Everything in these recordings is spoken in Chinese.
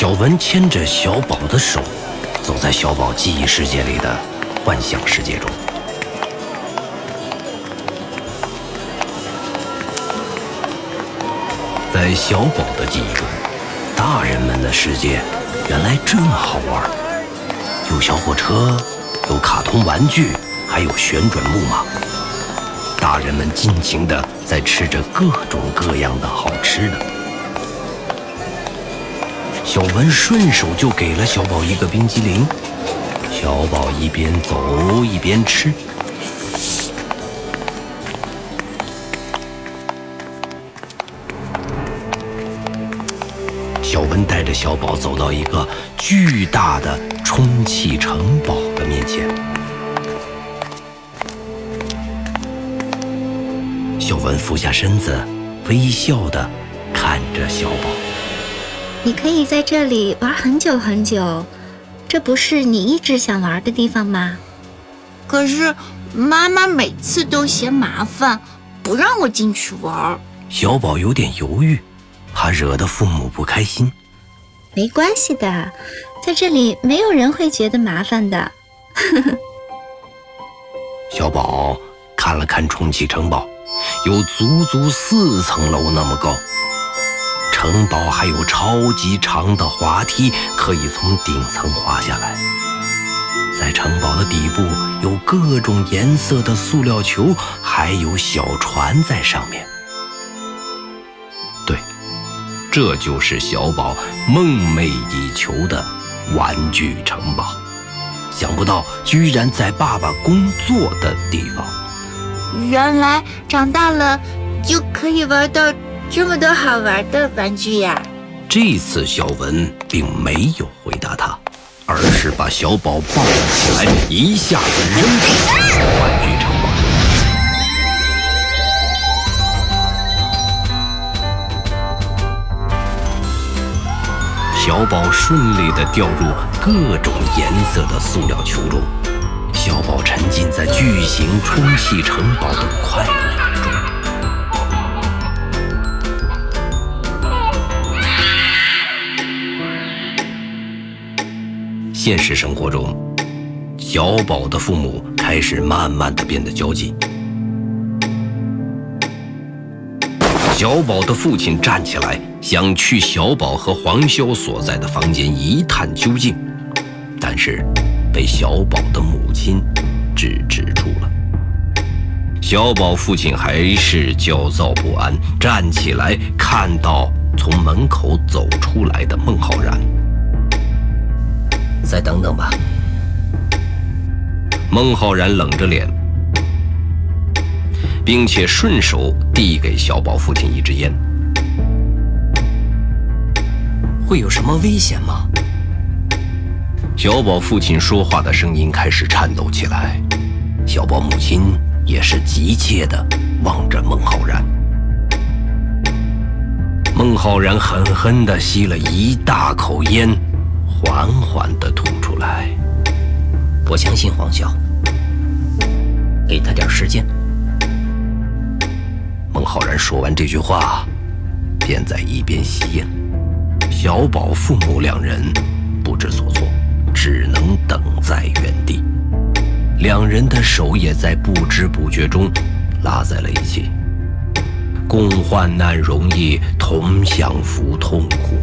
小文牵着小宝的手，走在小宝记忆世界里的幻想世界中。在小宝的记忆中，大人们的世界原来这么好玩，有小火车，有卡通玩具，还有旋转木马。大人们尽情地在吃着各种各样的好吃的。小文顺手就给了小宝一个冰激凌，小宝一边走一边吃。小文带着小宝走到一个巨大的充气城堡的面前。小文俯下身子，微笑的看着小宝。你可以在这里玩很久很久，这不是你一直想玩的地方吗？可是妈妈每次都嫌麻烦，不让我进去玩。小宝有点犹豫，怕惹得父母不开心。没关系的，在这里没有人会觉得麻烦的。小宝看了看充气城堡。有足足四层楼那么高，城堡还有超级长的滑梯，可以从顶层滑下来。在城堡的底部有各种颜色的塑料球，还有小船在上面。对，这就是小宝梦寐以求的玩具城堡。想不到，居然在爸爸工作的地方。原来长大了就可以玩到这么多好玩的玩具呀！这次小文并没有回答他，而是把小宝抱了起来，一下子扔进玩具城堡。小宝顺利地掉入各种颜色的塑料球中。小宝沉浸在巨型充气城堡的快乐现实生活中，小宝的父母开始慢慢的变得焦急。小宝的父亲站起来，想去小宝和黄潇所在的房间一探究竟，但是。被小宝的母亲制止住了。小宝父亲还是焦躁不安，站起来看到从门口走出来的孟浩然。再等等吧。孟浩然冷着脸，并且顺手递给小宝父亲一支烟。会有什么危险吗？小宝父亲说话的声音开始颤抖起来，小宝母亲也是急切地望着孟浩然。孟浩然狠狠地吸了一大口烟，缓缓地吐出来。我相信黄潇，给他点时间。孟浩然说完这句话，便在一边吸烟。小宝父母两人不知所措。只能等在原地，两人的手也在不知不觉中拉在了一起。共患难容易，同享福痛苦。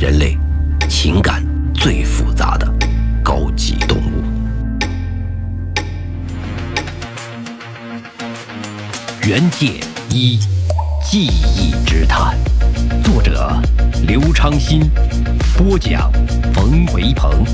人类情感最复杂的高级动物。原界一，记忆之谈，作者刘昌新。播讲：冯维鹏。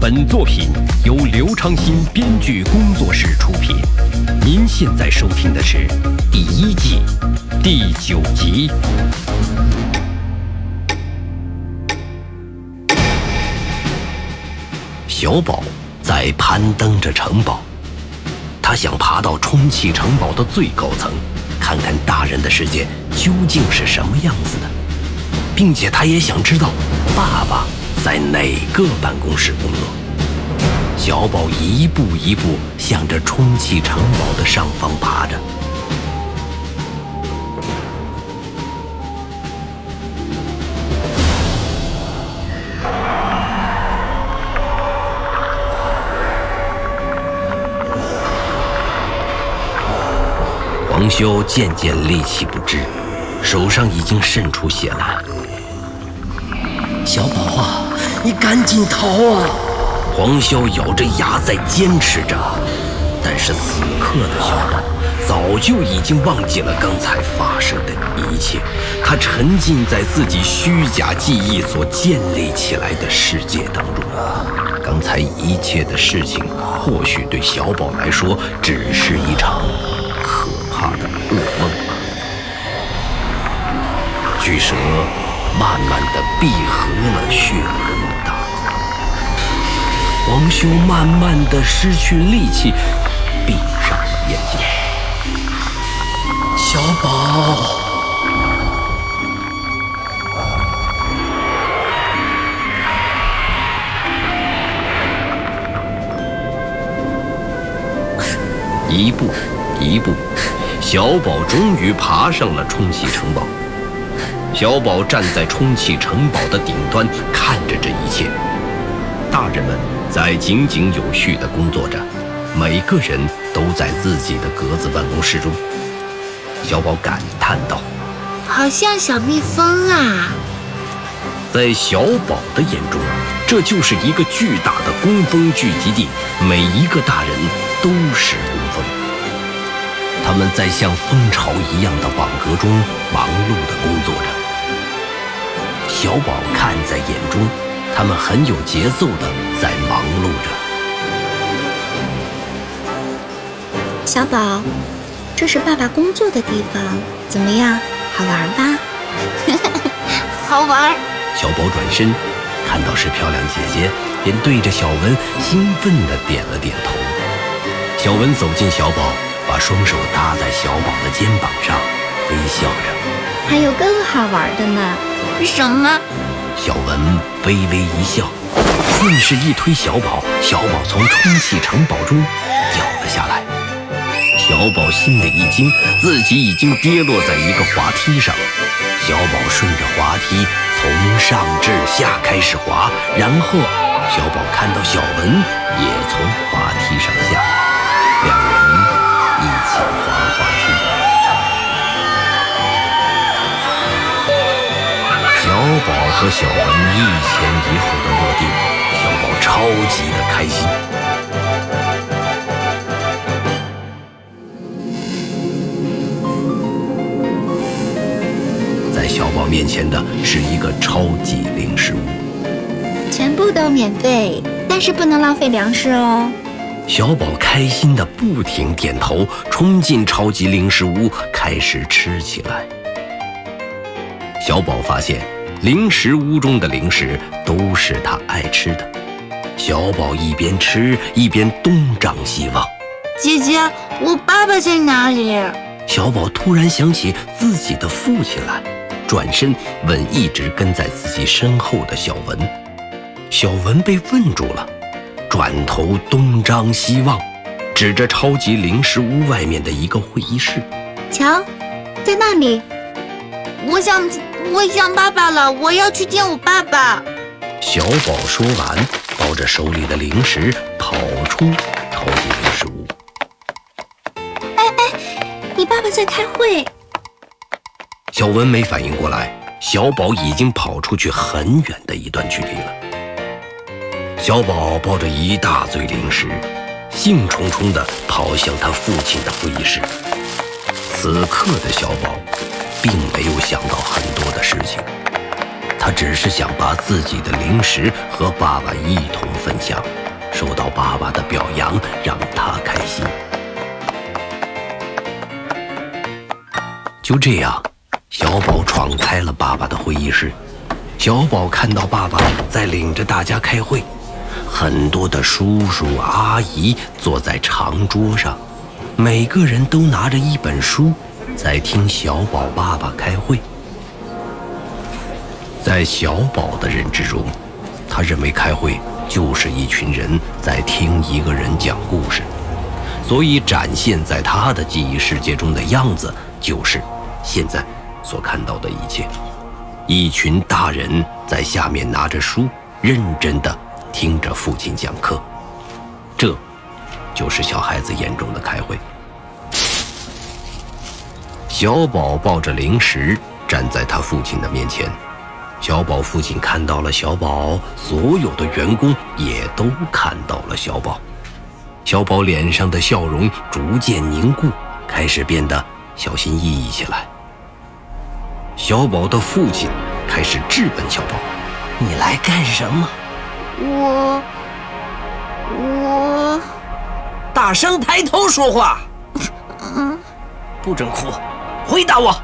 本作品由刘昌新编剧工作室出品。您现在收听的是第一季第九集。小宝在攀登着城堡，他想爬到充气城堡的最高层，看看大人的世界究竟是什么样子的。并且他也想知道爸爸在哪个办公室工作。小宝一步一步向着充气城堡的上方爬着。黄修渐渐力气不支，手上已经渗出血来。小宝啊，你赶紧逃啊！黄潇咬着牙在坚持着，但是此刻的小宝早就已经忘记了刚才发生的一切，他沉浸在自己虚假记忆所建立起来的世界当中。刚才一切的事情，或许对小宝来说只是一场巨蛇慢慢的闭合了血红大口，黄修慢慢的失去力气，闭上了眼睛。小宝。一步，一步，小宝终于爬上了充气城堡。小宝站在充气城堡的顶端，看着这一切。大人们在井井有序地工作着，每个人都在自己的格子办公室中。小宝感叹道：“好像小蜜蜂啊！”在小宝的眼中，这就是一个巨大的工蜂聚集地，每一个大人都是工蜂。他们在像蜂巢一样的网格中忙碌地工作着。小宝看在眼中，他们很有节奏的在忙碌着。小宝，这是爸爸工作的地方，怎么样？好玩吧？好玩。小宝转身，看到是漂亮姐姐，便对着小文兴奋的点了点头。小文走近小宝，把双手搭在小宝的肩膀上，微笑着。还有更好玩的呢。什么？小文微微一笑，顺势一推小宝，小宝从充气城堡中掉了下来。小宝心里一惊，自己已经跌落在一个滑梯上。小宝顺着滑梯从上至下开始滑，然后小宝看到小文也从滑梯上下来，两人和小文一前一后的落地，小宝超级的开心。在小宝面前的是一个超级零食屋，全部都免费，但是不能浪费粮食哦。小宝开心的不停点头，冲进超级零食屋，开始吃起来。小宝发现，零食屋中的零食都是他爱吃的。小宝一边吃一边东张西望。姐姐，我爸爸在哪里？小宝突然想起自己的父亲来，转身问一直跟在自己身后的小文。小文被问住了，转头东张西望，指着超级零食屋外面的一个会议室。瞧，在那里。我想，我想爸爸了，我要去见我爸爸。小宝说完，抱着手里的零食跑出超级零食屋。哎哎，你爸爸在开会。小文没反应过来，小宝已经跑出去很远的一段距离了。小宝抱着一大堆零食，兴冲冲地跑向他父亲的会议室。此刻的小宝。并没有想到很多的事情，他只是想把自己的零食和爸爸一同分享，受到爸爸的表扬，让他开心。就这样，小宝闯开了爸爸的会议室。小宝看到爸爸在领着大家开会，很多的叔叔阿姨坐在长桌上，每个人都拿着一本书。在听小宝爸爸开会，在小宝的认知中，他认为开会就是一群人在听一个人讲故事，所以展现在他的记忆世界中的样子就是现在所看到的一切：一群大人在下面拿着书，认真的听着父亲讲课，这就是小孩子眼中的开会。小宝抱着零食站在他父亲的面前。小宝父亲看到了小宝，所有的员工也都看到了小宝。小宝脸上的笑容逐渐凝固，开始变得小心翼翼起来。小宝的父亲开始质问小宝：“你来干什么？”“我……我……大声抬头说话。”“嗯，不准哭，回答我。”“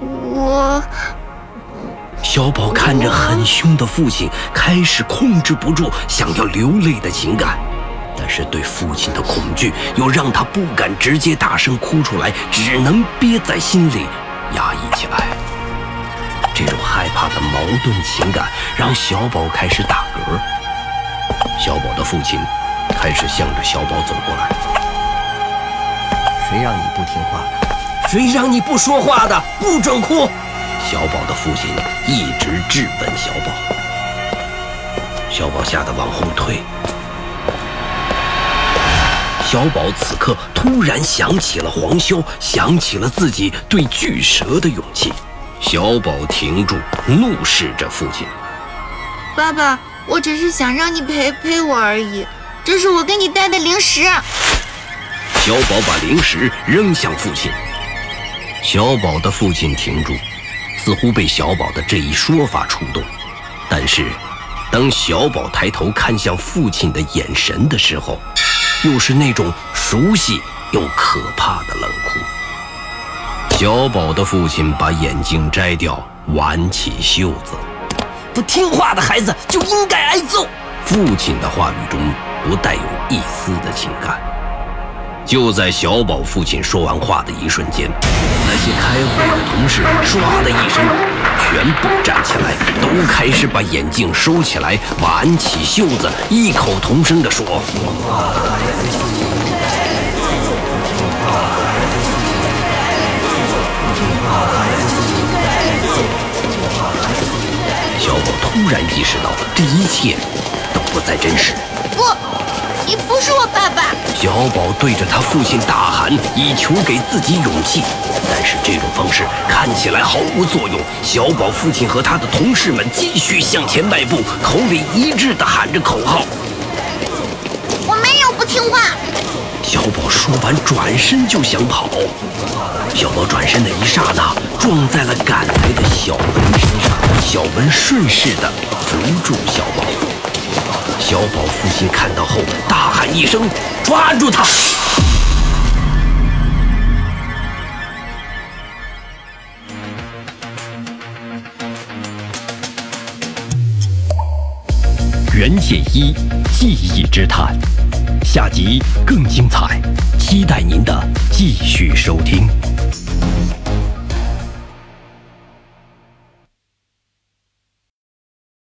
我……”小宝看着很凶的父亲，开始控制不住想要流泪的情感，但是对父亲的恐惧又让他不敢直接大声哭出来，只能憋在心里。压抑起来，这种害怕的矛盾情感让小宝开始打嗝。小宝的父亲开始向着小宝走过来。谁让你不听话的？谁让你不说话的？不准哭！小宝的父亲一直质问小宝。小宝吓得往后退。小宝此刻突然想起了黄潇，想起了自己对巨蛇的勇气。小宝停住，怒视着父亲：“爸爸，我只是想让你陪陪我而已，这是我给你带的零食。”小宝把零食扔向父亲。小宝的父亲停住，似乎被小宝的这一说法触动。但是，当小宝抬头看向父亲的眼神的时候，又是那种熟悉又可怕的冷酷。小宝的父亲把眼镜摘掉，挽起袖子。不听话的孩子就应该挨揍。父亲的话语中不带有一丝的情感。就在小宝父亲说完话的一瞬间，那些开会的同事唰的一声，全部站起来，都开始把眼镜收起来，挽起袖子，异口同声地说：“小宝突然意识到，这一切都不再真实。不。你不是我爸爸！小宝对着他父亲大喊，以求给自己勇气。但是这种方式看起来毫无作用。小宝父亲和他的同事们继续向前迈步，口里一致地喊着口号：“我没有不听话。”小宝说完，转身就想跑。小宝转身的一刹那，撞在了赶来的小文身上。小文顺势地扶住小宝。小宝父亲看到后大喊一声：“抓住他！”袁剑一记忆之谈，下集更精彩，期待您的继续收听。